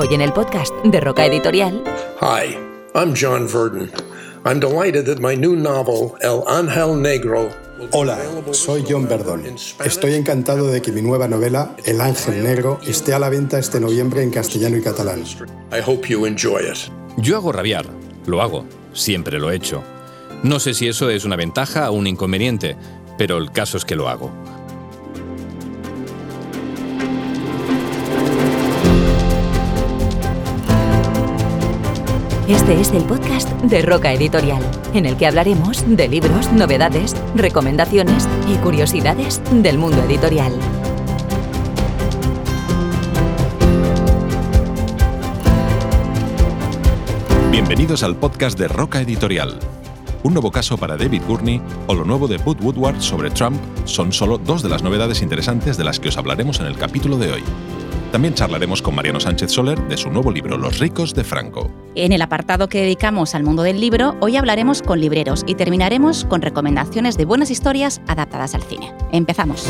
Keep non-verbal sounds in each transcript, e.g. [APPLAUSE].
Hoy en el podcast de Roca Editorial. Hi, I'm John Verdon. I'm delighted that my new novel, El Ángel Negro, Hola, soy John Verdon. Estoy encantado de que mi nueva novela, El Ángel Negro, esté a la venta este noviembre en castellano y catalán. I hope you enjoy it. Yo hago rabiar, lo hago, siempre lo he hecho. No sé si eso es una ventaja o un inconveniente, pero el caso es que lo hago. Este es el podcast de Roca Editorial, en el que hablaremos de libros, novedades, recomendaciones y curiosidades del mundo editorial. Bienvenidos al podcast de Roca Editorial. Un nuevo caso para David Gurney o lo nuevo de Bud Woodward sobre Trump son solo dos de las novedades interesantes de las que os hablaremos en el capítulo de hoy. También charlaremos con Mariano Sánchez Soler de su nuevo libro Los ricos de Franco. En el apartado que dedicamos al mundo del libro, hoy hablaremos con libreros y terminaremos con recomendaciones de buenas historias adaptadas al cine. Empezamos.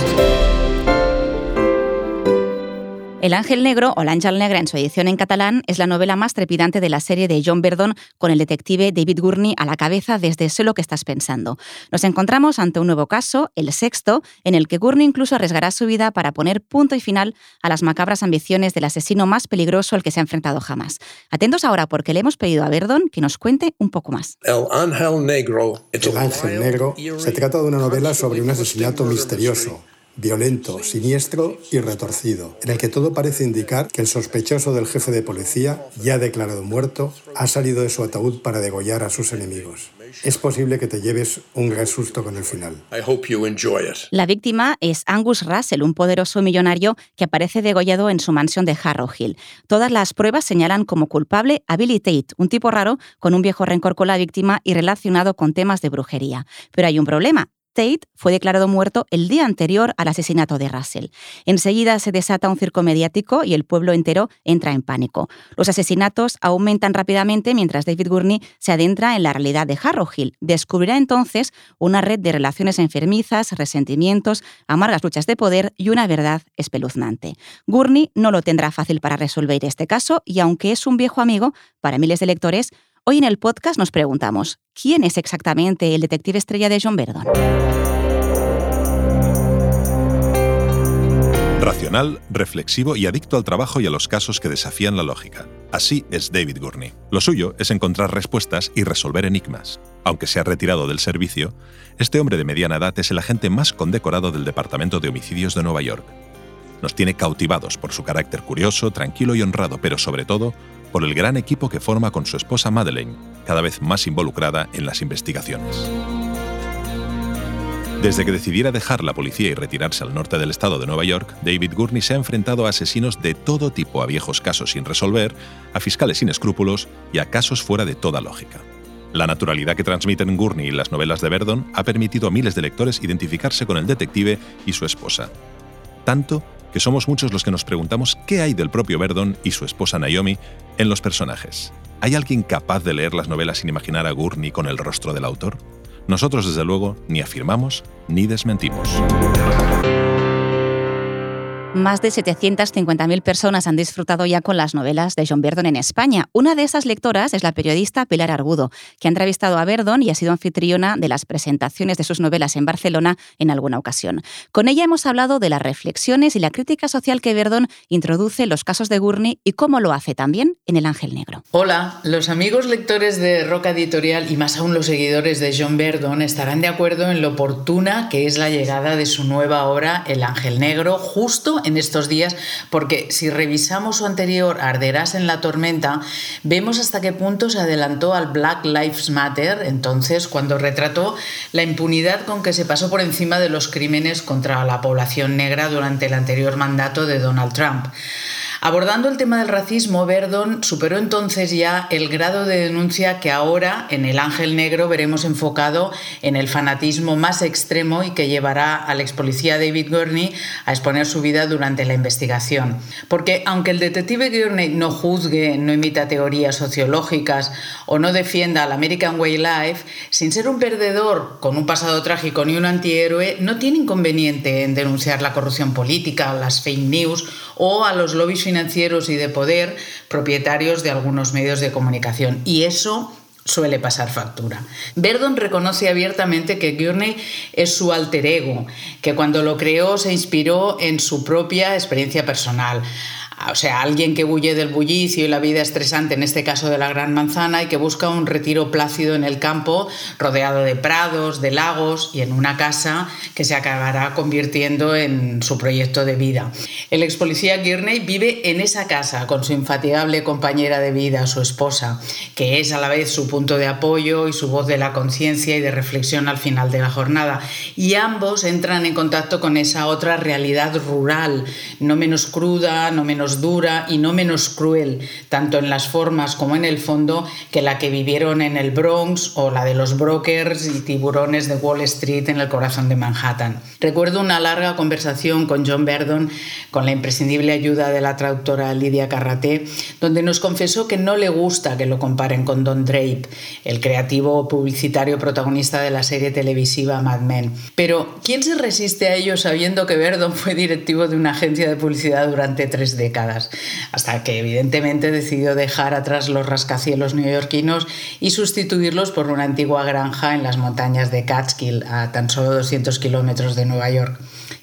El Ángel Negro, o L'Àngel Negra en su edición en catalán, es la novela más trepidante de la serie de John Verdon, con el detective David Gurney a la cabeza desde Sé lo que estás pensando. Nos encontramos ante un nuevo caso, el sexto, en el que Gurney incluso arriesgará su vida para poner punto y final a las macabras ambiciones del asesino más peligroso al que se ha enfrentado jamás. Atentos ahora porque le hemos pedido a Verdon que nos cuente un poco más. El Ángel Negro. El Ángel Negro se trata de una novela sobre un asesinato misterioso, violento, siniestro y retorcido, en el que todo parece indicar que el sospechoso del jefe de policía, ya declarado muerto, ha salido de su ataúd para degollar a sus enemigos. Es posible que te lleves un gran susto con el final. I hope you enjoy it. La víctima es Angus Russell, un poderoso millonario que aparece degollado en su mansión de Harrow Hill. Todas las pruebas señalan como culpable a Billy Tate, un tipo raro con un viejo rencor con la víctima y relacionado con temas de brujería. Pero hay un problema. Fue declarado muerto el día anterior al asesinato de Russell. Enseguida se desata un circo mediático y el pueblo entero entra en pánico. Los asesinatos aumentan rápidamente mientras David Gurney se adentra en la realidad de Harrow Hill. Descubrirá entonces una red de relaciones enfermizas, resentimientos, amargas luchas de poder y una verdad espeluznante. Gurney no lo tendrá fácil para resolver este caso y aunque es un viejo amigo para miles de lectores, Hoy en el podcast nos preguntamos, ¿quién es exactamente el detective estrella de John Verdon? Racional, reflexivo y adicto al trabajo y a los casos que desafían la lógica. Así es David Gurney. Lo suyo es encontrar respuestas y resolver enigmas. Aunque se ha retirado del servicio, este hombre de mediana edad es el agente más condecorado del Departamento de Homicidios de Nueva York. Nos tiene cautivados por su carácter curioso, tranquilo y honrado, pero sobre todo por el gran equipo que forma con su esposa Madeleine, cada vez más involucrada en las investigaciones. Desde que decidiera dejar la policía y retirarse al norte del estado de Nueva York, David Gurney se ha enfrentado a asesinos de todo tipo, a viejos casos sin resolver, a fiscales sin escrúpulos y a casos fuera de toda lógica. La naturalidad que transmiten Gurney y las novelas de Verdon ha permitido a miles de lectores identificarse con el detective y su esposa. Tanto que somos muchos los que nos preguntamos qué hay del propio Verdon y su esposa Naomi en los personajes. ¿Hay alguien capaz de leer las novelas sin imaginar a Gurney con el rostro del autor? Nosotros, desde luego, ni afirmamos ni desmentimos. Más de 750.000 personas han disfrutado ya con las novelas de John Verdon en España. Una de esas lectoras es la periodista Pilar Argudo, que ha entrevistado a Verdon y ha sido anfitriona de las presentaciones de sus novelas en Barcelona en alguna ocasión. Con ella hemos hablado de las reflexiones y la crítica social que Verdon introduce en los casos de Gurney y cómo lo hace también en El Ángel Negro. Hola, los amigos lectores de Roca Editorial y más aún los seguidores de John Verdon estarán de acuerdo en lo oportuna que es la llegada de su nueva obra El Ángel Negro justo en estos días, porque si revisamos su anterior Arderás en la tormenta, vemos hasta qué punto se adelantó al Black Lives Matter, entonces cuando retrató la impunidad con que se pasó por encima de los crímenes contra la población negra durante el anterior mandato de Donald Trump. Abordando el tema del racismo, Verdon superó entonces ya el grado de denuncia que ahora en El Ángel Negro veremos enfocado en el fanatismo más extremo y que llevará al ex policía David Gurney a exponer su vida durante la investigación. Porque aunque el detective Gurney no juzgue, no imita teorías sociológicas o no defienda al American Way Life, sin ser un perdedor con un pasado trágico ni un antihéroe, no tiene inconveniente en denunciar la corrupción política, las fake news o a los lobbies financieros y de poder propietarios de algunos medios de comunicación. Y eso suele pasar factura. Verdon reconoce abiertamente que Gurney es su alter ego, que cuando lo creó se inspiró en su propia experiencia personal. O sea, alguien que huye del bullicio y la vida estresante, en este caso de la Gran Manzana, y que busca un retiro plácido en el campo, rodeado de prados, de lagos y en una casa que se acabará convirtiendo en su proyecto de vida. El ex policía Gurney vive en esa casa con su infatigable compañera de vida, su esposa, que es a la vez su punto de apoyo y su voz de la conciencia y de reflexión al final de la jornada. Y ambos entran en contacto con esa otra realidad rural, no menos cruda, no menos dura y no menos cruel, tanto en las formas como en el fondo, que la que vivieron en el Bronx o la de los brokers y tiburones de Wall Street en el corazón de Manhattan. Recuerdo una larga conversación con John Verdon, con la imprescindible ayuda de la traductora Lidia Carraté, donde nos confesó que no le gusta que lo comparen con Don Drape, el creativo publicitario protagonista de la serie televisiva Mad Men. Pero, ¿quién se resiste a ello sabiendo que Verdon fue directivo de una agencia de publicidad durante tres décadas? Hasta que evidentemente decidió dejar atrás los rascacielos neoyorquinos y sustituirlos por una antigua granja en las montañas de Catskill, a tan solo 200 kilómetros de Nueva York.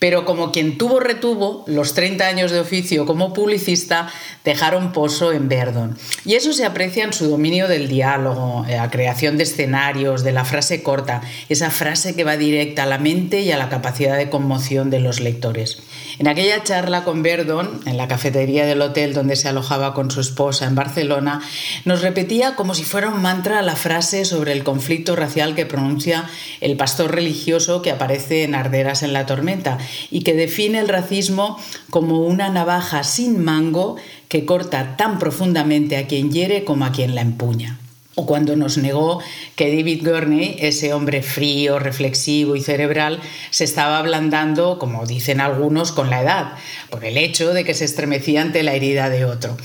Pero como quien tuvo retuvo, los 30 años de oficio como publicista dejaron pozo en Verdon. Y eso se aprecia en su dominio del diálogo, la creación de escenarios, de la frase corta, esa frase que va directa a la mente y a la capacidad de conmoción de los lectores. En aquella charla con Verdon, en la cafetería del hotel donde se alojaba con su esposa en Barcelona, nos repetía como si fuera un mantra la frase sobre el conflicto racial que pronuncia el pastor religioso que aparece en Arderas en la tormenta y que define el racismo como una navaja sin mango que corta tan profundamente a quien hiere como a quien la empuña o cuando nos negó que David Gurney, ese hombre frío, reflexivo y cerebral, se estaba ablandando, como dicen algunos, con la edad, por el hecho de que se estremecía ante la herida de otro.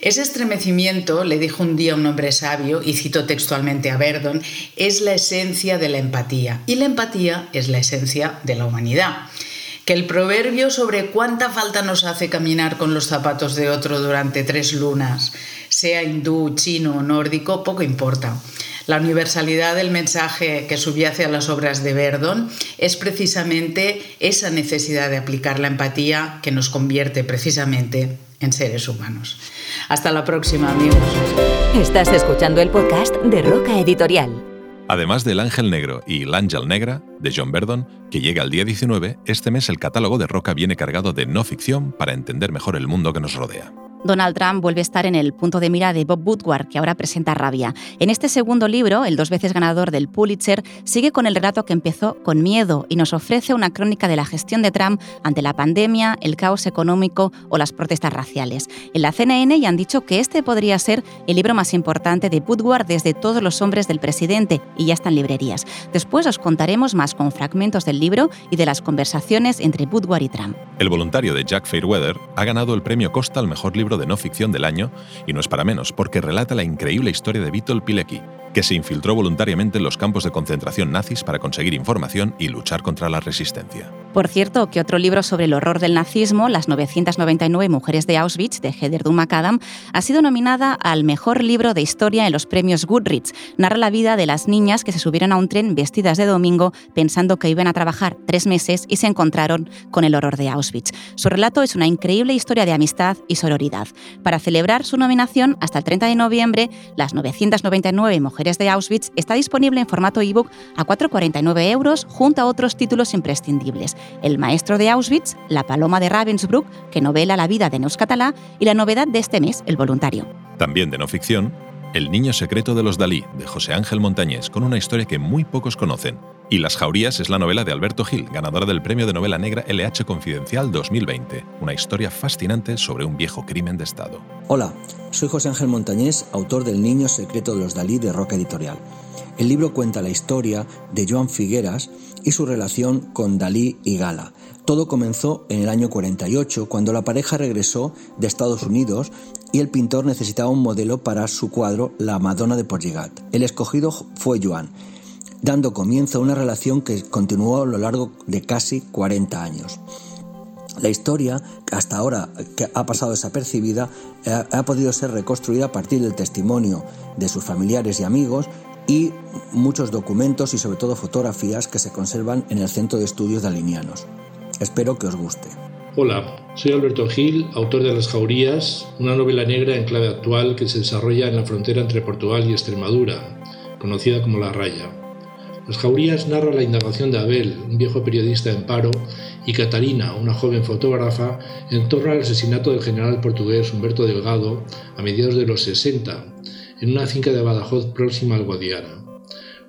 Ese estremecimiento, le dijo un día un hombre sabio, y cito textualmente a Verdon, es la esencia de la empatía, y la empatía es la esencia de la humanidad que el proverbio sobre cuánta falta nos hace caminar con los zapatos de otro durante tres lunas sea hindú, chino o nórdico, poco importa. La universalidad del mensaje que subyace a las obras de Verdon es precisamente esa necesidad de aplicar la empatía que nos convierte precisamente en seres humanos. Hasta la próxima, amigos. Estás escuchando el podcast de Roca Editorial. Además del Ángel Negro y El Ángel Negra, de John Verdon, que llega el día 19, este mes el catálogo de Roca viene cargado de no ficción para entender mejor el mundo que nos rodea. Donald Trump vuelve a estar en el punto de mira de Bob Woodward, que ahora presenta Rabia. En este segundo libro, el dos veces ganador del Pulitzer, sigue con el relato que empezó con miedo y nos ofrece una crónica de la gestión de Trump ante la pandemia, el caos económico o las protestas raciales. En la CNN ya han dicho que este podría ser el libro más importante de Woodward desde todos los hombres del presidente y ya está en librerías. Después os contaremos más con fragmentos del libro y de las conversaciones entre Woodward y Trump. El voluntario de Jack Fairweather ha ganado el premio Costa al mejor libro de no ficción del año, y no es para menos, porque relata la increíble historia de Vítor Pilecki, que se infiltró voluntariamente en los campos de concentración nazis para conseguir información y luchar contra la resistencia. Por cierto, que otro libro sobre el horror del nazismo, Las 999 mujeres de Auschwitz, de Heather Dunn McAdam, ha sido nominada al mejor libro de historia en los premios Goodreads. Narra la vida de las niñas que se subieron a un tren vestidas de domingo pensando que iban a trabajar tres meses y se encontraron con el horror de Auschwitz. Su relato es una increíble historia de amistad y sororidad. Para celebrar su nominación, hasta el 30 de noviembre, Las 999 mujeres de Auschwitz está disponible en formato ebook a 4,49 euros junto a otros títulos imprescindibles. El maestro de Auschwitz, La paloma de Ravensbrück, que novela la vida de Neus Catalá, y la novedad de este mes, El voluntario. También de no ficción, El niño secreto de los Dalí, de José Ángel Montañés, con una historia que muy pocos conocen. Y Las Jaurías es la novela de Alberto Gil, ganadora del Premio de Novela Negra LH Confidencial 2020, una historia fascinante sobre un viejo crimen de Estado. Hola, soy José Ángel Montañés, autor del Niño Secreto de los Dalí de Roca Editorial. El libro cuenta la historia de Joan Figueras y su relación con Dalí y Gala. Todo comenzó en el año 48, cuando la pareja regresó de Estados Unidos y el pintor necesitaba un modelo para su cuadro La Madonna de Porligat. El escogido fue Joan, dando comienzo a una relación que continuó a lo largo de casi 40 años. La historia, hasta ahora que ha pasado desapercibida, ha, ha podido ser reconstruida a partir del testimonio de sus familiares y amigos y muchos documentos y sobre todo fotografías que se conservan en el Centro de Estudios de Alinianos. Espero que os guste. Hola, soy Alberto Gil, autor de Las Jaurías, una novela negra en clave actual que se desarrolla en la frontera entre Portugal y Extremadura, conocida como La Raya. Las Jaurías narra la indagación de Abel, un viejo periodista en paro, y Catarina, una joven fotógrafa, en torno al asesinato del general portugués Humberto Delgado a mediados de los 60, en una finca de Badajoz próxima al Guadiana.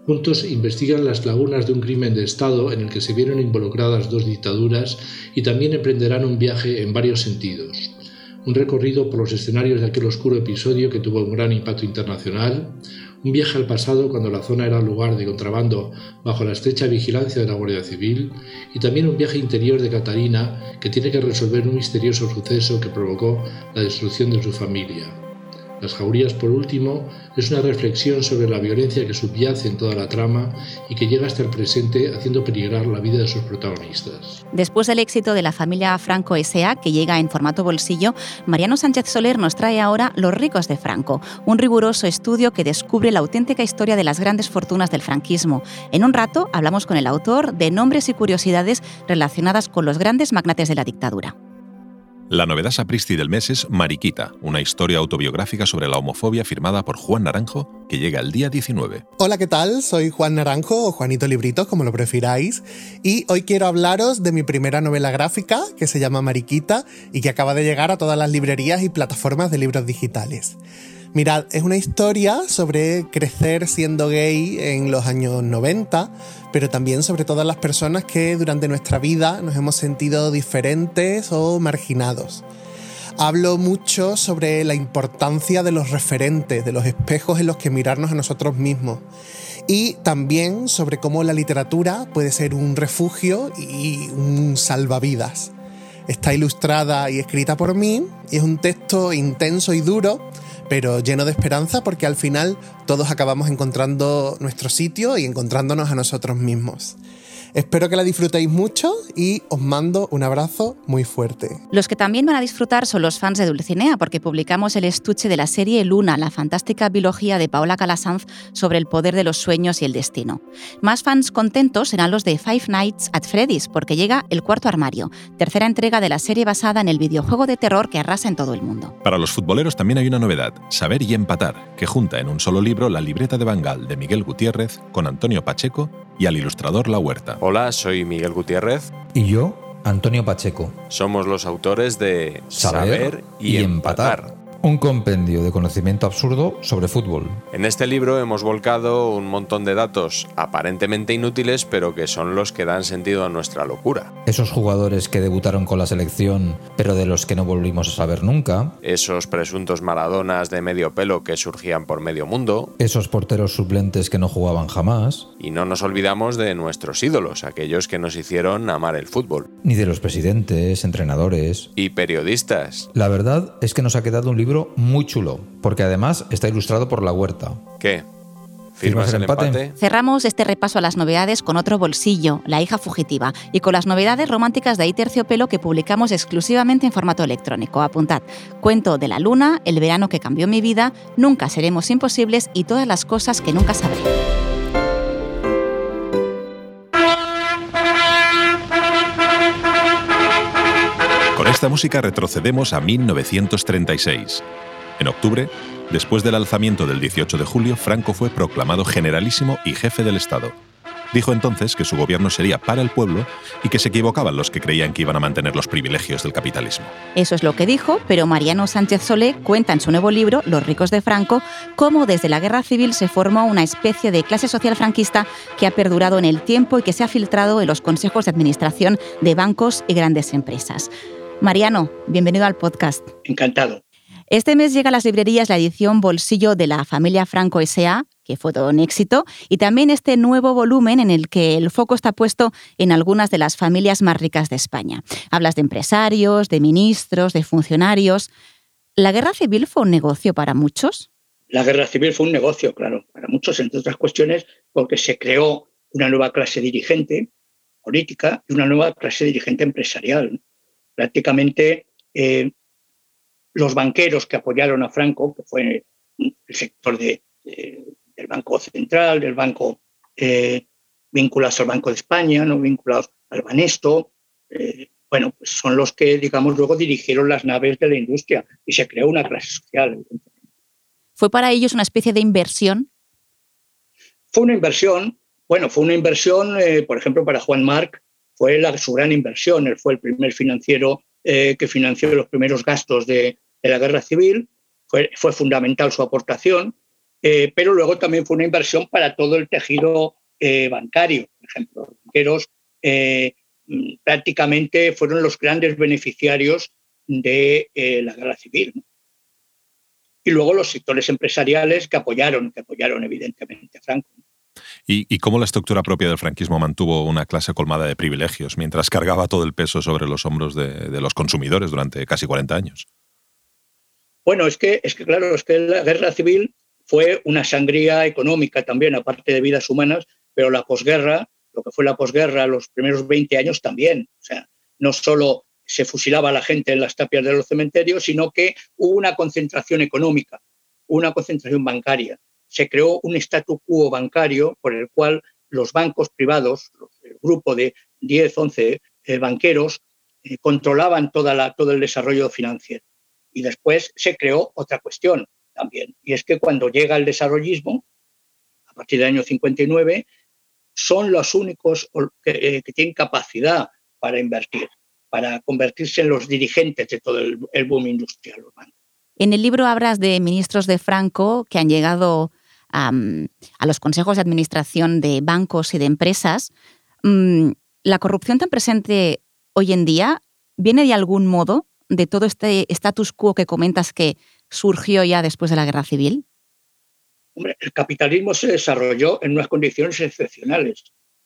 Juntos investigan las lagunas de un crimen de Estado en el que se vieron involucradas dos dictaduras y también emprenderán un viaje en varios sentidos. Un recorrido por los escenarios de aquel oscuro episodio que tuvo un gran impacto internacional, un viaje al pasado cuando la zona era lugar de contrabando bajo la estrecha vigilancia de la Guardia Civil y también un viaje interior de Catarina que tiene que resolver un misterioso suceso que provocó la destrucción de su familia. Las jaurías, por último, es una reflexión sobre la violencia que subyace en toda la trama y que llega hasta el presente haciendo peligrar la vida de sus protagonistas. Después del éxito de la familia Franco S.A., que llega en formato bolsillo, Mariano Sánchez Soler nos trae ahora Los ricos de Franco, un riguroso estudio que descubre la auténtica historia de las grandes fortunas del franquismo. En un rato hablamos con el autor de nombres y curiosidades relacionadas con los grandes magnates de la dictadura. La novedad sapristi del mes es Mariquita, una historia autobiográfica sobre la homofobia firmada por Juan Naranjo, que llega el día 19. Hola, ¿qué tal? Soy Juan Naranjo o Juanito Librito, como lo prefiráis, y hoy quiero hablaros de mi primera novela gráfica, que se llama Mariquita, y que acaba de llegar a todas las librerías y plataformas de libros digitales. Mirad, es una historia sobre crecer siendo gay en los años 90, pero también sobre todas las personas que durante nuestra vida nos hemos sentido diferentes o marginados. Hablo mucho sobre la importancia de los referentes, de los espejos en los que mirarnos a nosotros mismos. Y también sobre cómo la literatura puede ser un refugio y un salvavidas. Está ilustrada y escrita por mí y es un texto intenso y duro pero lleno de esperanza porque al final todos acabamos encontrando nuestro sitio y encontrándonos a nosotros mismos. Espero que la disfrutéis mucho y os mando un abrazo muy fuerte. Los que también van a disfrutar son los fans de Dulcinea, porque publicamos el estuche de la serie Luna, la fantástica biología de Paola Calasanz sobre el poder de los sueños y el destino. Más fans contentos serán los de Five Nights at Freddy's, porque llega El Cuarto Armario, tercera entrega de la serie basada en el videojuego de terror que arrasa en todo el mundo. Para los futboleros también hay una novedad, Saber y Empatar, que junta en un solo libro la libreta de Bangal de Miguel Gutiérrez con Antonio Pacheco y al ilustrador La Huerta. Hola, soy Miguel Gutiérrez. Y yo, Antonio Pacheco. Somos los autores de Saber, y, empatar un compendio de conocimiento absurdo sobre fútbol. En este libro hemos volcado un montón de datos aparentemente inútiles, pero que son los que dan sentido a nuestra locura. Esos jugadores que debutaron con la selección, pero de los que no volvimos a saber nunca. Esos presuntos maradonas de medio pelo que surgían por medio mundo. Esos porteros suplentes que no jugaban jamás. Y no nos olvidamos de nuestros ídolos, aquellos que nos hicieron amar el fútbol. Ni de los presidentes, entrenadores. Y periodistas. La verdad es que nos ha quedado un libro muy chulo, porque además está ilustrado por la huerta. ¿Qué? ¿Firmas el empate? Cerramos este repaso a las novedades con otro bolsillo, La hija fugitiva, y con las novedades románticas de ahí Terciopelo que publicamos exclusivamente en formato electrónico. Apuntad, cuento de la luna, el verano que cambió mi vida, nunca seremos imposibles y todas las cosas que nunca sabré. Esta música retrocedemos a 1936. En octubre, después del alzamiento del 18 de julio, Franco fue proclamado generalísimo y jefe del Estado. Dijo entonces que su gobierno sería para el pueblo y que se equivocaban los que creían que iban a mantener los privilegios del capitalismo. Eso es lo que dijo, pero Mariano Sánchez Solé cuenta en su nuevo libro, Los ricos de Franco, cómo desde la guerra civil se formó una especie de clase social franquista que ha perdurado en el tiempo y que se ha filtrado en los consejos de administración de bancos y grandes empresas. Mariano, bienvenido al podcast. Encantado. Este mes llega a las librerías la edición Bolsillo de la familia Franco S.A., que fue todo un éxito, y también este nuevo volumen en el que el foco está puesto en algunas de las familias más ricas de España. Hablas de empresarios, de ministros, de funcionarios. ¿La guerra civil fue un negocio para muchos? La guerra civil fue un negocio, claro, para muchos, entre otras cuestiones, porque se creó una nueva clase dirigente política y una nueva clase dirigente empresarial Prácticamente eh, los banqueros que apoyaron a Franco, que fue el sector del Banco Central, del Banco eh, vinculados al Banco de España, no vinculados al Banesto, eh, bueno, pues son los que, digamos, luego dirigieron las naves de la industria y se creó una clase social. ¿Fue para ellos una especie de inversión? Fue una inversión, bueno, fue una inversión, por ejemplo, para Juan Marc, fue su gran inversión, él fue el primer financiero eh, que financió los primeros gastos de, la guerra civil, fue, fundamental su aportación, eh, pero luego también fue una inversión para todo el tejido bancario, por ejemplo, los banqueros mm, prácticamente fueron los grandes beneficiarios de la guerra civil. Y luego los sectores empresariales que apoyaron, que apoyaron evidentemente a Franco. ¿Y, cómo la estructura propia del franquismo mantuvo una clase colmada de privilegios mientras cargaba todo el peso sobre los hombros de, los consumidores durante casi 40 años? Bueno, es que, es que claro, es que la guerra civil fue una sangría económica también, aparte de vidas humanas, pero la posguerra, lo que fue la posguerra, los primeros 20 años también. O sea, no solo se fusilaba a la gente en las tapias de los cementerios, sino que hubo una concentración económica, una concentración bancaria se creó un statu quo bancario por el cual los bancos privados, el grupo de 10, 11 eh, banqueros, eh, controlaban toda la, todo el desarrollo financiero. Y después se creó otra cuestión también, y es que cuando llega el desarrollismo, a partir del año 59, son los únicos que, eh, tienen capacidad para invertir, para convertirse en los dirigentes de todo el, el boom industrial. En el libro hablas de ministros de Franco que han llegado a los consejos de administración de bancos y de empresas, mm, ¿la corrupción tan presente hoy en día viene de algún modo de todo este status quo que comentas que surgió ya después de la guerra civil? Hombre, el capitalismo se desarrolló en unas condiciones excepcionales.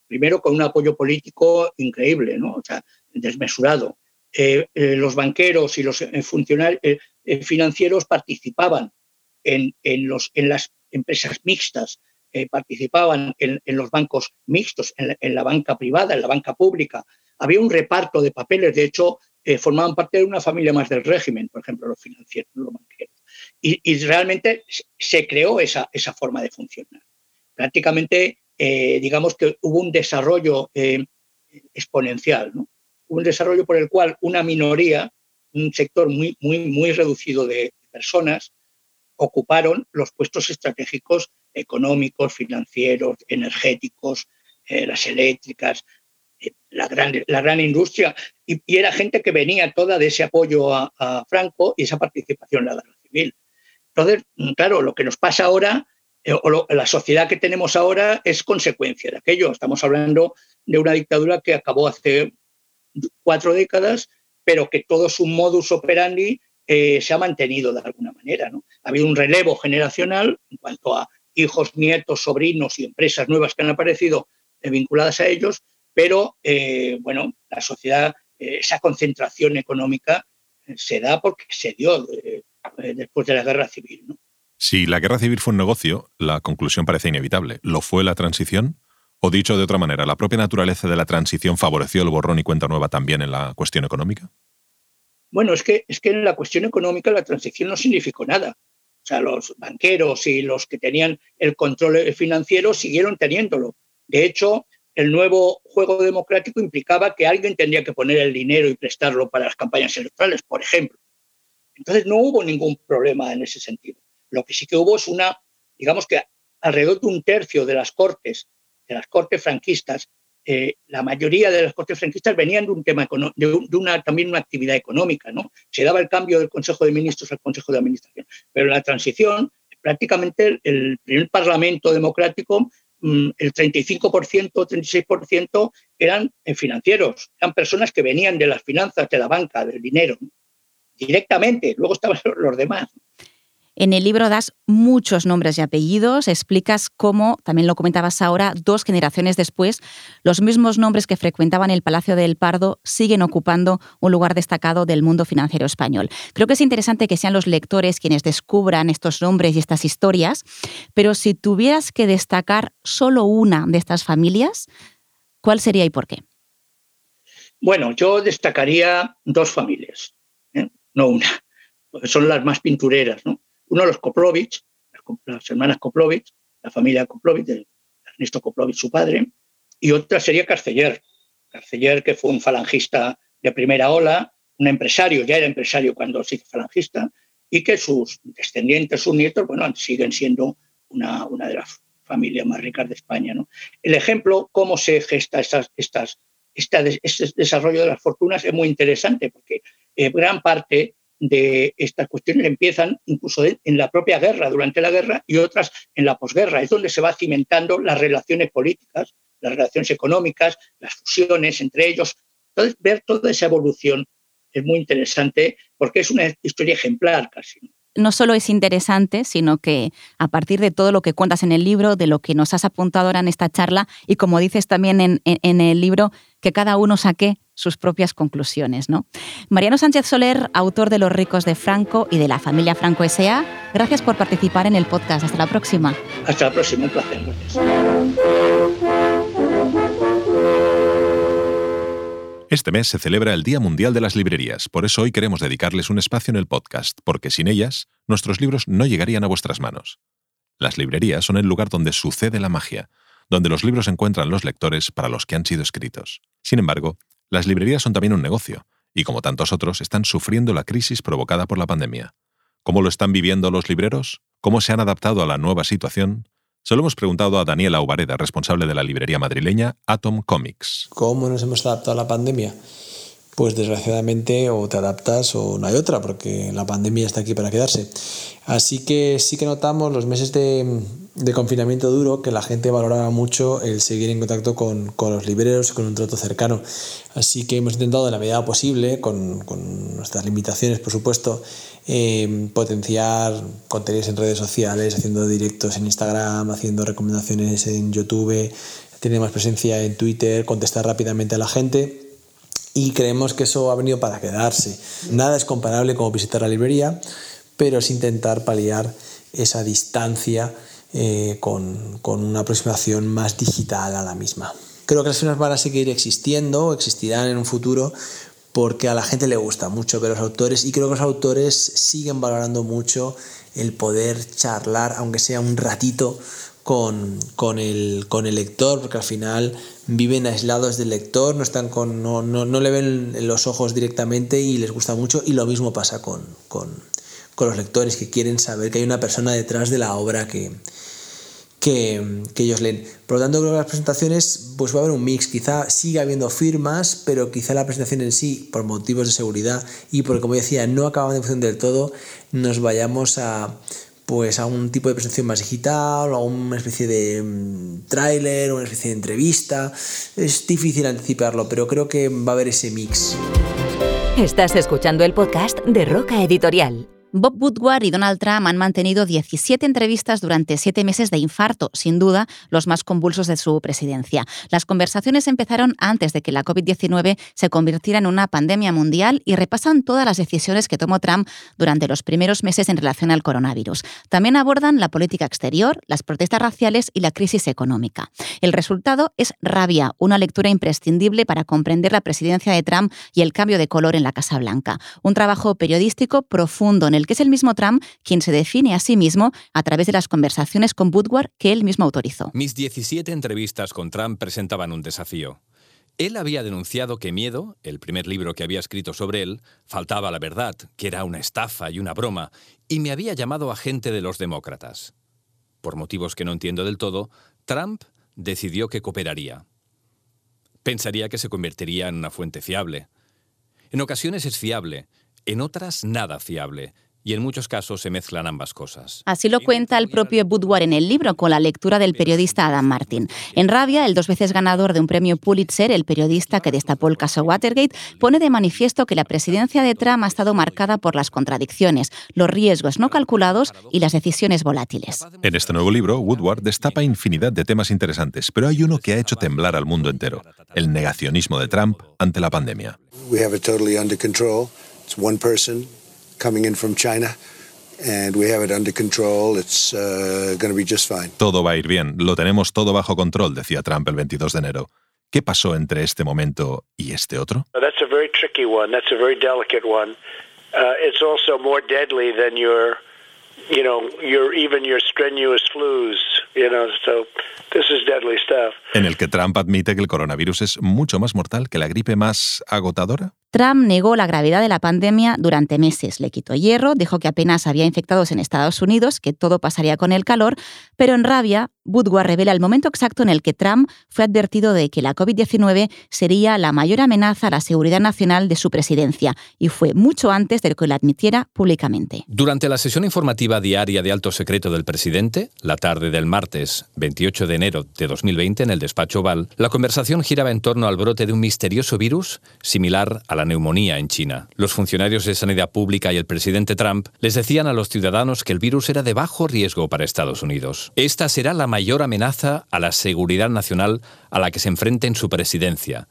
Primero con un apoyo político increíble, ¿no? o sea, desmesurado. Eh, eh, los banqueros y los eh, funcionarios financieros participaban en, los, en las empresas mixtas, eh, participaban en, los bancos mixtos, en la, banca privada, en la banca pública. Había un reparto de papeles, de hecho, eh, formaban parte de una familia más del régimen, por ejemplo, los financieros, los banqueros. Y, realmente se creó esa, esa, forma de funcionar. Prácticamente, eh, digamos que hubo un desarrollo exponencial, un desarrollo por el cual una minoría, un sector muy, muy, muy reducido de personas, ocuparon los puestos estratégicos económicos, financieros, energéticos, eh, las eléctricas, eh, la, gran, industria, y, era gente que venía toda de ese apoyo a, Franco y esa participación en la guerra civil. Entonces, mm, claro, lo que nos pasa ahora, eh, o la sociedad que tenemos ahora, es consecuencia de aquello. Estamos hablando de una dictadura que acabó hace cuatro décadas, pero que todo su modus operandi eh, se ha mantenido de alguna manera. ¿no? Ha habido un relevo generacional en cuanto a hijos, nietos, sobrinos y empresas nuevas que han aparecido eh, vinculadas a ellos, pero eh, bueno, la sociedad, esa concentración económica se da porque se dio después de la guerra civil. Si la guerra civil fue un negocio, la conclusión parece inevitable. ¿Lo fue la transición? O dicho de otra manera, ¿la propia naturaleza de la transición favoreció el borrón y cuenta nueva también en la cuestión económica? Bueno, es que, es que en la cuestión económica la transición no significó nada. O sea, los banqueros y los que tenían el control financiero siguieron teniéndolo. De hecho, el nuevo juego democrático implicaba que alguien tendría que poner el dinero y prestarlo para las campañas electorales, por ejemplo. Entonces no hubo ningún problema en ese sentido. Lo que sí que hubo es una, digamos que alrededor de un tercio de las cortes, de las cortes franquistas, eh, la mayoría de las cortes franquistas venían de un tema de, una también una actividad económica, ¿no? Se daba el cambio del Consejo de Ministros al Consejo de Administración, pero la transición prácticamente el, primer Parlamento democrático mm, el 35%, 36% eran financieros, eran personas que venían de las finanzas, de la banca, del dinero, directamente, luego estaban [LAUGHS] los demás. En el libro das muchos nombres y apellidos, explicas cómo, también lo comentabas ahora, dos generaciones después, los mismos nombres que frecuentaban el Palacio del Pardo siguen ocupando un lugar destacado del mundo financiero español. Creo que es interesante que sean los lectores quienes descubran estos nombres y estas historias, pero si tuvieras que destacar solo una de estas familias, ¿cuál sería y por qué? Bueno, yo destacaría dos familias, ¿eh? no una, son las más pintureras. ¿no? Uno, los Koplovich, las, hermanas Koplovich, la familia Koplovich, de Ernesto Koplovich, su padre, y otra sería Carceller. Carceller, que fue un falangista de primera ola, un empresario, ya era empresario cuando se hizo falangista, y que sus descendientes, sus nietos, bueno, siguen siendo una, una de las familias más ricas de España. ¿no? El ejemplo, cómo se gesta estas, estas, este desarrollo de las fortunas es muy interesante, porque eh, gran parte de estas cuestiones empiezan incluso en la propia guerra, durante la guerra, y otras en la posguerra. Es donde se va cimentando las relaciones políticas, las relaciones económicas, las fusiones entre ellos. Entonces, ver toda esa evolución es muy interesante porque es una historia ejemplar casi. No solo es interesante, sino que a partir de todo lo que cuentas en el libro, de lo que nos has apuntado ahora en esta charla, y como dices también en, en el libro, que cada uno saque sus propias conclusiones. ¿no? Mariano Sánchez Soler, autor de Los ricos de Franco y de la familia Franco S.A., gracias por participar en el podcast. Hasta la próxima. Hasta la próxima, un placer. Este mes se celebra el Día Mundial de las Librerías, por eso hoy queremos dedicarles un espacio en el podcast, porque sin ellas, nuestros libros no llegarían a vuestras manos. Las librerías son el lugar donde sucede la magia, donde los libros encuentran los lectores para los que han sido escritos. Sin embargo, las librerías son también un negocio, y como tantos otros, están sufriendo la crisis provocada por la pandemia. ¿Cómo lo están viviendo los libreros? ¿Cómo se han adaptado a la nueva situación? Se lo hemos preguntado a Daniela Ubareda, responsable de la librería madrileña Atom Comics. ¿Cómo nos hemos adaptado a la pandemia? Pues desgraciadamente o te adaptas o no hay otra, porque la pandemia está aquí para quedarse. Así que sí que notamos los meses de, de confinamiento duro que la gente valoraba mucho el seguir en contacto con, con, los libreros y con un trato cercano. Así que hemos intentado en la medida posible, con, con nuestras limitaciones por supuesto, eh, potenciar contenidos en redes sociales, haciendo directos en Instagram, haciendo recomendaciones en YouTube, tener más presencia en Twitter, contestar rápidamente a la gente. Y creemos que eso ha venido para quedarse. Nada es comparable como visitar la librería, pero es intentar paliar esa distancia eh, con, con, una aproximación más digital a la misma. Creo que las firmas van a seguir existiendo, existirán en un futuro, porque a la gente le gusta mucho ver los autores y creo que los autores siguen valorando mucho el poder charlar, aunque sea un ratito, con, con, el, con el lector, porque al final viven aislados del lector, no, están con, no, no, no le ven los ojos directamente y les gusta mucho, y lo mismo pasa con, con, con los lectores que quieren saber que hay una persona detrás de la obra que, que, ellos leen. Por lo tanto, creo que las presentaciones pues va a haber un mix. Quizá siga habiendo firmas, pero quizá la presentación en sí, por motivos de seguridad y porque, como decía, no acaban de funcionar del todo, nos vayamos a pues a un tipo de presentación más digital, o a una especie de mm, tráiler, una especie de entrevista. Es difícil anticiparlo, pero creo que va a haber ese mix. Estás escuchando el podcast de Roca Editorial. Bob Woodward y Donald Trump han mantenido 17 entrevistas durante siete meses de infarto, sin duda los más convulsos de su presidencia. Las conversaciones empezaron antes de que la COVID-19 se convirtiera en una pandemia mundial y repasan todas las decisiones que tomó Trump durante los primeros meses en relación al coronavirus. También abordan la política exterior, las protestas raciales y la crisis económica. El resultado es Rabia, una lectura imprescindible para comprender la presidencia de Trump y el cambio de color en la Casa Blanca. Un trabajo periodístico profundo en el que es el mismo Trump quien se define a sí mismo a través de las conversaciones con Woodward que él mismo autorizó. Mis 17 entrevistas con Trump presentaban un desafío. Él había denunciado que Miedo, el primer libro que había escrito sobre él, faltaba la verdad, que era una estafa y una broma, y me había llamado agente de los demócratas. Por motivos que no entiendo del todo, Trump decidió que cooperaría. Pensaría que se convertiría en una fuente fiable. En ocasiones es fiable, en otras nada fiable, y en muchos casos se mezclan ambas cosas. Así lo cuenta el propio Woodward en el libro con la lectura del periodista Adam Martin. En Rabia, el dos veces ganador de un premio Pulitzer, el periodista que destapó el caso Watergate, pone de manifiesto que la presidencia de Trump ha estado marcada por las contradicciones, los riesgos no calculados y las decisiones volátiles. En este nuevo libro, Woodward destapa infinidad de temas interesantes, pero hay uno que ha hecho temblar al mundo entero, el negacionismo de Trump ante la pandemia. We have it totally under control. It's one person coming in from China. And we have it under control. It's uh, going to be just fine. Todo va a ir bien. Lo tenemos todo bajo control, decía Trump el 22 de enero. ¿Qué pasó entre este momento y este otro? That's a very tricky one. That's a very delicate one. Uh, it's also more deadly than your, you know, your even your strenuous flus. You know, so this is deadly stuff. En el que Trump admite que el coronavirus es mucho más mortal que la gripe más agotadora. Trump negó la gravedad de la pandemia durante meses. Le quitó hierro, dijo que apenas había infectados en Estados Unidos, que todo pasaría con el calor, pero en rabia, Woodward revela el momento exacto en el que Trump fue advertido de que la COVID-19 sería la mayor amenaza a la seguridad nacional de su presidencia, y fue mucho antes de que lo admitiera públicamente. Durante la sesión informativa diaria de alto secreto del presidente, la tarde del martes 28 de enero de 2020 en el despacho Oval, la conversación giraba en torno al brote de un misterioso virus similar a la neumonía en China. Los funcionarios de sanidad pública y el presidente Trump les decían a los ciudadanos que el virus era de bajo riesgo para Estados Unidos. Esta será la mayor amenaza a la seguridad nacional a la que se enfrente en su presidencia,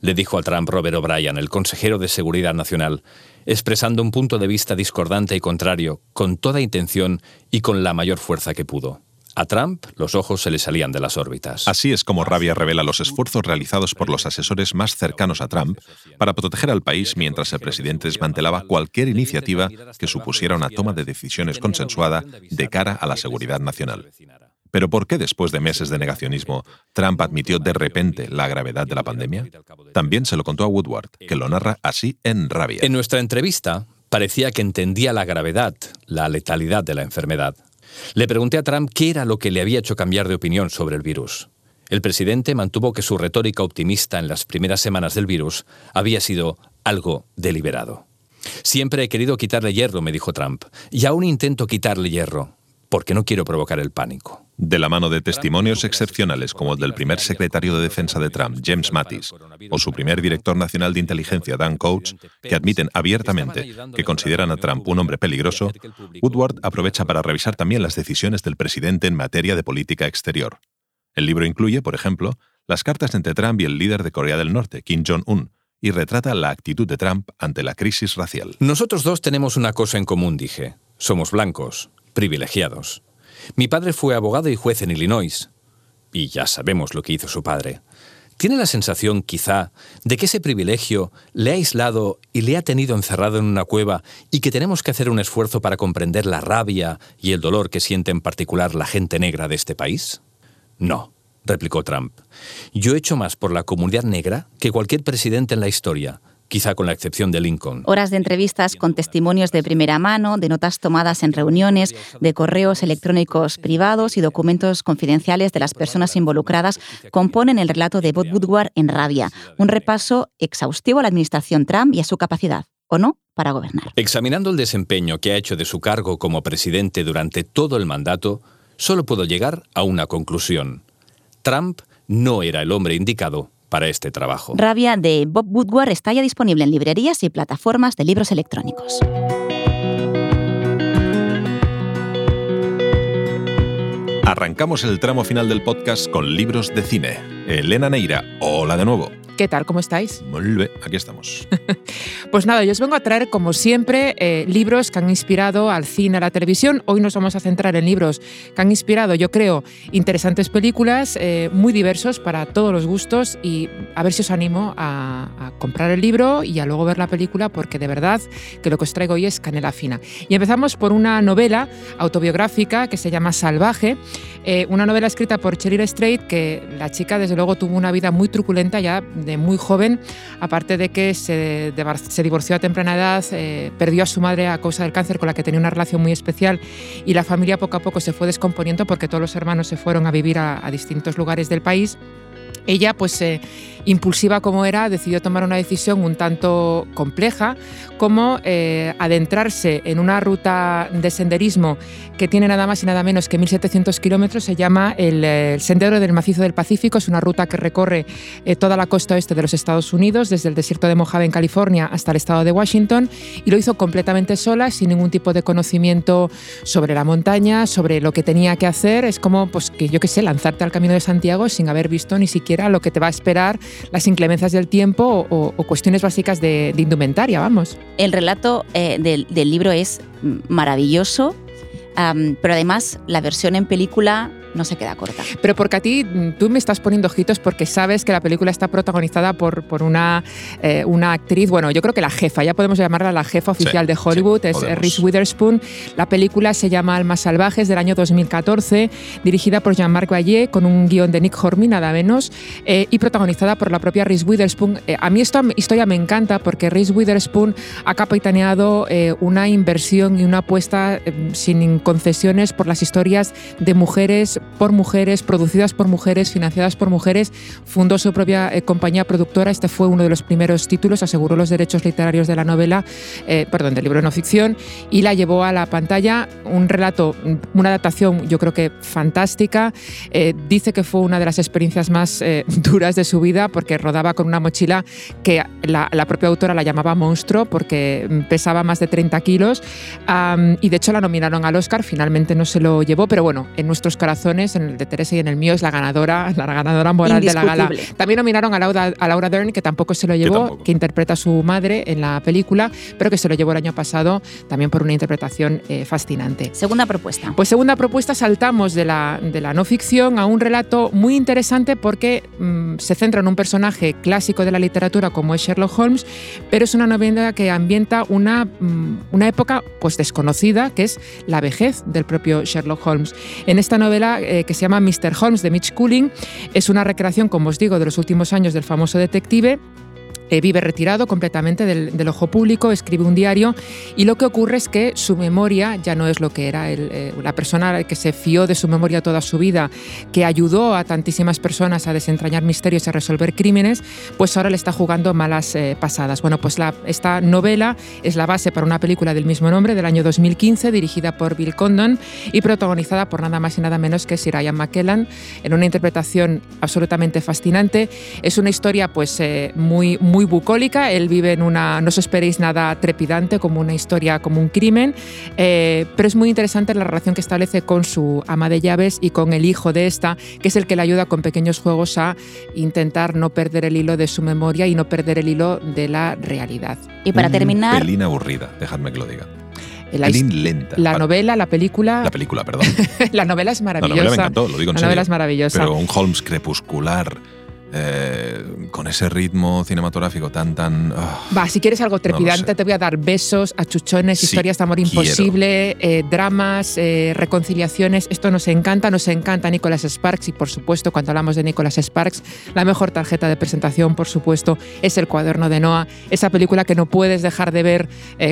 le dijo a Trump Robert O'Brien, el consejero de Seguridad Nacional, expresando un punto de vista discordante y contrario, con toda intención y con la mayor fuerza que pudo. A Trump los ojos se le salían de las órbitas. Así es como Rabia revela los esfuerzos realizados por los asesores más cercanos a Trump para proteger al país mientras el presidente desmantelaba cualquier iniciativa que supusiera una toma de decisiones consensuada de cara a la seguridad nacional. Pero ¿por qué después de meses de negacionismo Trump admitió de repente la gravedad de la pandemia? También se lo contó a Woodward, que lo narra así en Rabia. En nuestra entrevista parecía que entendía la gravedad, la letalidad de la enfermedad. Le pregunté a Trump qué era lo que le había hecho cambiar de opinión sobre el virus. El presidente mantuvo que su retórica optimista en las primeras semanas del virus había sido algo deliberado. Siempre he querido quitarle hierro, me dijo Trump, y aún intento quitarle hierro, porque no quiero provocar el pánico. De la mano de testimonios excepcionales como el del primer secretario de defensa de Trump, James Mattis, o su primer director nacional de inteligencia, Dan Coates, que admiten abiertamente que consideran a Trump un hombre peligroso, Woodward aprovecha para revisar también las decisiones del presidente en materia de política exterior. El libro incluye, por ejemplo, las cartas entre Trump y el líder de Corea del Norte, Kim Jong-un, y retrata la actitud de Trump ante la crisis racial. Nosotros dos tenemos una cosa en común, dije. Somos blancos, privilegiados. Mi padre fue abogado y juez en Illinois. Y ya sabemos lo que hizo su padre. ¿Tiene la sensación, quizá, de que ese privilegio le ha aislado y le ha tenido encerrado en una cueva y que tenemos que hacer un esfuerzo para comprender la rabia y el dolor que siente en particular la gente negra de este país? No, replicó Trump. Yo he hecho más por la comunidad negra que cualquier presidente en la historia, quizá con la excepción de Lincoln. Horas de entrevistas con testimonios de primera mano, de notas tomadas en reuniones, de correos electrónicos privados y documentos confidenciales de las personas involucradas componen el relato de Bob Woodward en Rabia, un repaso exhaustivo a la administración Trump y a su capacidad, o no, para gobernar. Examinando el desempeño que ha hecho de su cargo como presidente durante todo el mandato, solo puedo llegar a una conclusión. Trump no era el hombre indicado para este trabajo. Rabia de Bob Woodward está ya disponible en librerías y plataformas de libros electrónicos. Arrancamos el tramo final del podcast con libros de cine. Elena Neira, hola de nuevo. ¿Qué tal? ¿Cómo estáis? Muy bien, aquí estamos. [LAUGHS] pues nada, yo os vengo a traer, como siempre, eh, libros que han inspirado al cine, a la televisión. Hoy nos vamos a centrar en libros que han inspirado, yo creo, interesantes películas, eh, muy diversos para todos los gustos y a ver si os animo a, a, comprar el libro y a luego ver la película porque de verdad que lo que os traigo hoy es canela fina. Y empezamos por una novela autobiográfica que se llama Salvaje, eh, una novela escrita por Cheryl Strait que la chica desde luego tuvo una vida muy truculenta ya de muy joven, aparte de que se, se divorció a temprana edad, eh, perdió a su madre a causa del cáncer con la que tenía una relación muy especial y la familia poco a poco se fue descomponiendo porque todos los hermanos se fueron a vivir a, distintos lugares del país. Ella, pues eh, impulsiva como era, decidió tomar una decisión un tanto compleja, como eh, adentrarse en una ruta de senderismo que tiene nada más y nada menos que 1.700 kilómetros, se llama el, el, Sendero del Macizo del Pacífico, es una ruta que recorre eh, toda la costa oeste de los Estados Unidos, desde el desierto de Mojave en California hasta el estado de Washington, y lo hizo completamente sola, sin ningún tipo de conocimiento sobre la montaña, sobre lo que tenía que hacer, es como, pues, que yo qué sé, lanzarte al Camino de Santiago sin haber visto ni siquiera lo que te va a esperar las inclemencias del tiempo o, cuestiones básicas de, indumentaria, vamos. El relato eh, del, libro es maravilloso, pero además la versión en película no se queda corta. Pero porque a ti, tú me estás poniendo ojitos porque sabes que la película está protagonizada por, por una, eh, una actriz, bueno, yo creo que la jefa, ya podemos llamarla la jefa oficial de Hollywood, es Reese Witherspoon. La película se llama Almas Salvajes del año 2014, dirigida por Jean-Marc Vallée, con un guion de Nick Hornby, nada menos, eh, y protagonizada por la propia Reese Witherspoon. Eh, a mí esta historia me encanta porque Reese Witherspoon ha capitaneado una inversión y una apuesta sin concesiones por las historias de mujeres por mujeres, producidas por mujeres, financiadas por mujeres. Fundó su propia eh, compañía productora. Este fue uno de los primeros títulos, aseguró los derechos literarios de la novela, eh, perdón, del libro no ficción, y la llevó a la pantalla. Un relato, una adaptación, yo creo que fantástica. Eh, dice que fue una de las experiencias más [LAUGHS] duras de su vida porque rodaba con una mochila que la, propia autora la llamaba monstruo porque pesaba más de 30 kilos. y de hecho la nominaron al Oscar, finalmente no se lo llevó, pero bueno, en nuestros corazones en el de Teresa y en el mío es la ganadora, la ganadora moral de la gala. También nominaron a Laura, a Laura Dern, que tampoco se lo llevó, que, interpreta a su madre en la película, pero que se lo llevó el año pasado también por una interpretación eh, fascinante. Segunda propuesta. Pues segunda propuesta, saltamos de la, de la no ficción a un relato muy interesante porque mm, se centra en un personaje clásico de la literatura como es Sherlock Holmes, pero es una novela que ambienta una, mm, una época pues desconocida, que es la vejez del propio Sherlock Holmes. En esta novela eh, que se llama Mr. Holmes de Mitch Cooling. Es una recreación, como os digo, de los últimos años del famoso detective eh, vive retirado completamente del, ojo público, escribe un diario y lo que ocurre es que su memoria ya no es lo que era. Eh, la persona que se fió de su memoria toda su vida, que ayudó a tantísimas personas a desentrañar misterios y a resolver crímenes, pues ahora le está jugando malas eh, pasadas. Bueno, pues la, esta novela es la base para una película del mismo nombre del año 2015, dirigida por Bill Condon y protagonizada por nada más y nada menos que Sir Ian McKellen, en una interpretación absolutamente fascinante. Es una historia pues muy, muy muy bucólica. Él vive en una, no os esperéis nada trepidante, como una historia, como un crimen, eh, pero es muy interesante la relación que establece con su ama de llaves y con el hijo de esta, que es el que le ayuda con pequeños juegos a intentar no perder el hilo de su memoria y no perder el hilo de la realidad. Y para terminar... Pelín aburrida, dejadme que lo diga. La, lenta. La novela, la película. La película, perdón. [LAUGHS] la novela es maravillosa. La novela me encantó, lo digo en La novela es maravillosa. Pero un Holmes crepuscular eh, con ese ritmo cinematográfico tan, tan... Ah, Va, si quieres algo trepidante, te voy a dar besos, achuchones, historias de amor imposible, eh, dramas, eh, reconciliaciones. Esto nos encanta, nos encanta Nicholas Sparks y por supuesto cuando hablamos de Nicholas Sparks, la mejor tarjeta de presentación, por supuesto, es El cuaderno de Noah, esa película que no puedes dejar de ver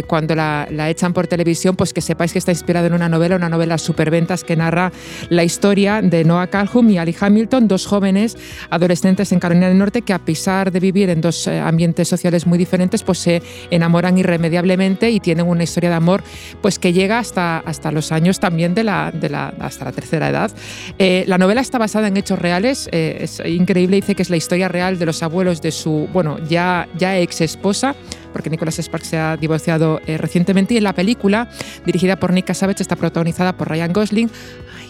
cuando la, la, echan por televisión, pues que sepáis que está inspirada en una novela, una novela superventas que narra la historia de Noah Calhoun y Ali Hamilton, dos jóvenes adolescentes en Carolina del Norte que a pesar de vivir en dos eh, ambientes sociales muy diferentes, pues se enamoran irremediablemente y tienen una historia de amor pues que llega hasta, hasta los años también de la, de la, hasta la tercera edad. Eh, la novela está basada en hechos reales, eh, es increíble, dice que es la historia real de los abuelos de su, bueno, ya, ya ex esposa, porque Nicholas Sparks se ha divorciado recientemente y en la película, dirigida por Nick Cassavetes, está protagonizada por Ryan Gosling,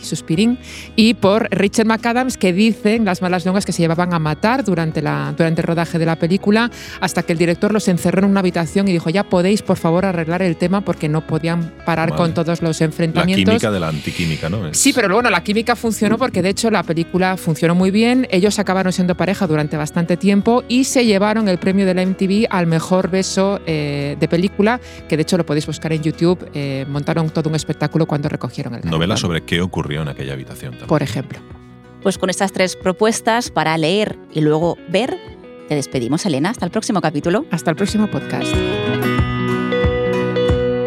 Suspirín, y por Richard McAdams, que dicen las malas lenguas que se llevaban a matar durante, la, durante el rodaje de la película, hasta que el director los encerró en una habitación y dijo, ya podéis, por favor, arreglar el tema porque no podían parar con todos los enfrentamientos. La química de la antiquímica, ¿no? Sí, pero bueno, la química funcionó porque de hecho la película funcionó muy bien, ellos acabaron siendo pareja durante bastante tiempo y se llevaron el premio de la MTV al mejor beso eh, de película, que de hecho lo podéis buscar en YouTube, eh, montaron todo un espectáculo cuando recogieron el Novela sobre qué ocurrió en aquella habitación. Por ejemplo. Pues con estas tres propuestas para leer y luego ver, te despedimos, Elena. Hasta el próximo capítulo. Hasta el próximo podcast.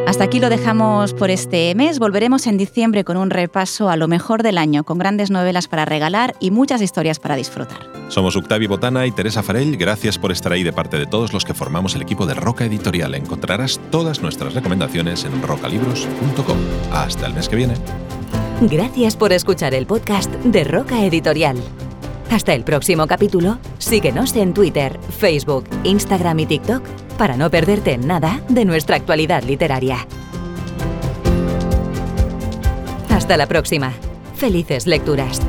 Hasta aquí lo dejamos por este mes. Volveremos en diciembre con un repaso a lo mejor del año, con grandes novelas para regalar y muchas historias para disfrutar. Somos Octavio Botana y Teresa Farell. Gracias por estar ahí de parte de todos los que formamos el equipo de Roca Editorial. Encontrarás todas nuestras recomendaciones en rocalibros.com. Hasta el mes que viene. Gracias por escuchar el podcast de Roca Editorial. Hasta el próximo capítulo, síguenos en Twitter, Facebook, Instagram y TikTok para no perderte nada de nuestra actualidad literaria. Hasta la próxima. Felices lecturas.